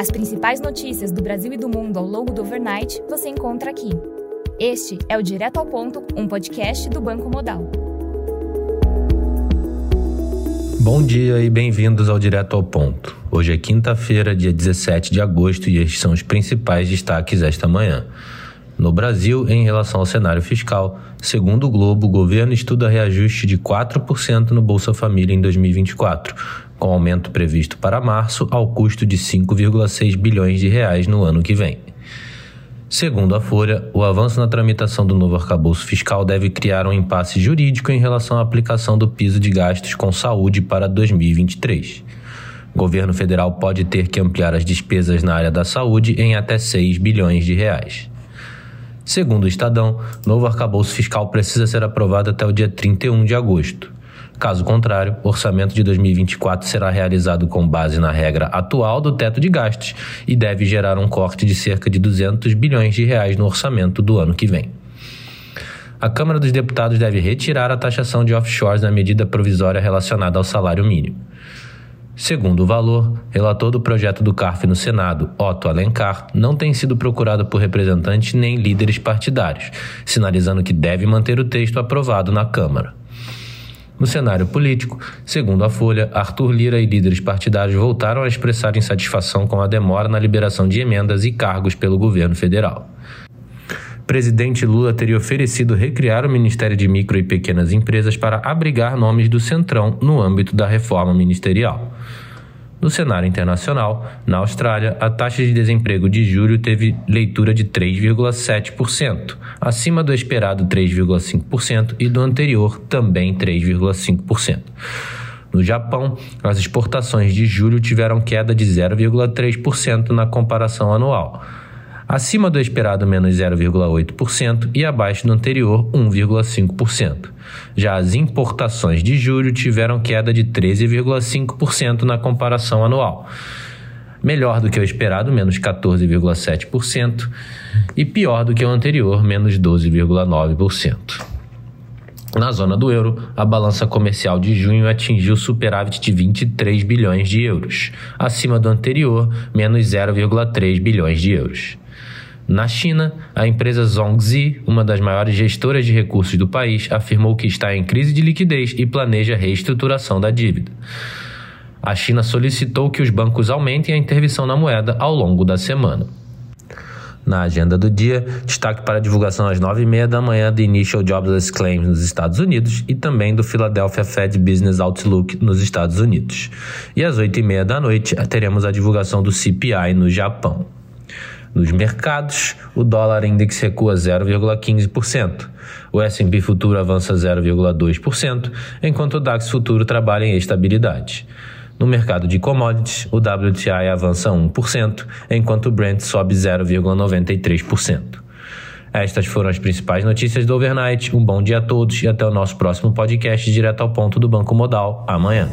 As principais notícias do Brasil e do mundo ao longo do overnight você encontra aqui. Este é o Direto ao Ponto, um podcast do Banco Modal. Bom dia e bem-vindos ao Direto ao Ponto. Hoje é quinta-feira, dia 17 de agosto, e estes são os principais destaques esta manhã. No Brasil, em relação ao cenário fiscal, segundo o Globo, o governo estuda reajuste de 4% no Bolsa Família em 2024, com aumento previsto para março ao custo de 5,6 bilhões de reais no ano que vem. Segundo a Folha, o avanço na tramitação do novo arcabouço fiscal deve criar um impasse jurídico em relação à aplicação do piso de gastos com saúde para 2023. O governo federal pode ter que ampliar as despesas na área da saúde em até 6 bilhões de reais. Segundo o Estadão, novo arcabouço fiscal precisa ser aprovado até o dia 31 de agosto. Caso contrário, o orçamento de 2024 será realizado com base na regra atual do teto de gastos e deve gerar um corte de cerca de 200 bilhões de reais no orçamento do ano que vem. A Câmara dos Deputados deve retirar a taxação de offshores na medida provisória relacionada ao salário mínimo. Segundo o valor, relator do projeto do CARF no Senado, Otto Alencar, não tem sido procurado por representantes nem líderes partidários, sinalizando que deve manter o texto aprovado na Câmara. No cenário político, segundo a Folha, Arthur Lira e líderes partidários voltaram a expressar insatisfação com a demora na liberação de emendas e cargos pelo governo federal presidente Lula teria oferecido recriar o Ministério de Micro e Pequenas Empresas para abrigar nomes do Centrão no âmbito da reforma ministerial. No cenário internacional, na Austrália, a taxa de desemprego de julho teve leitura de 3,7%, acima do esperado 3,5% e do anterior também 3,5%. No Japão, as exportações de julho tiveram queda de 0,3% na comparação anual acima do esperado menos 0,8% e abaixo do anterior 1,5%. Já as importações de julho tiveram queda de 13,5% na comparação anual. Melhor do que o esperado, menos 14,7%, e pior do que o anterior, menos 12,9%. Na zona do euro, a balança comercial de junho atingiu superávit de 23 bilhões de euros, acima do anterior, menos 0,3 bilhões de euros. Na China, a empresa Zhongzi, uma das maiores gestoras de recursos do país, afirmou que está em crise de liquidez e planeja reestruturação da dívida. A China solicitou que os bancos aumentem a intervenção na moeda ao longo da semana. Na agenda do dia, destaque para a divulgação às 9h30 da manhã do Initial Jobless Claims nos Estados Unidos e também do Philadelphia Fed Business Outlook nos Estados Unidos. E às 8h30 da noite teremos a divulgação do CPI no Japão. Nos mercados, o dólar index recua 0,15%. O S&P futuro avança 0,2%, enquanto o DAX futuro trabalha em estabilidade. No mercado de commodities, o WTI avança 1%, enquanto o Brent sobe 0,93%. Estas foram as principais notícias do overnight. Um bom dia a todos e até o nosso próximo podcast direto ao ponto do Banco Modal amanhã.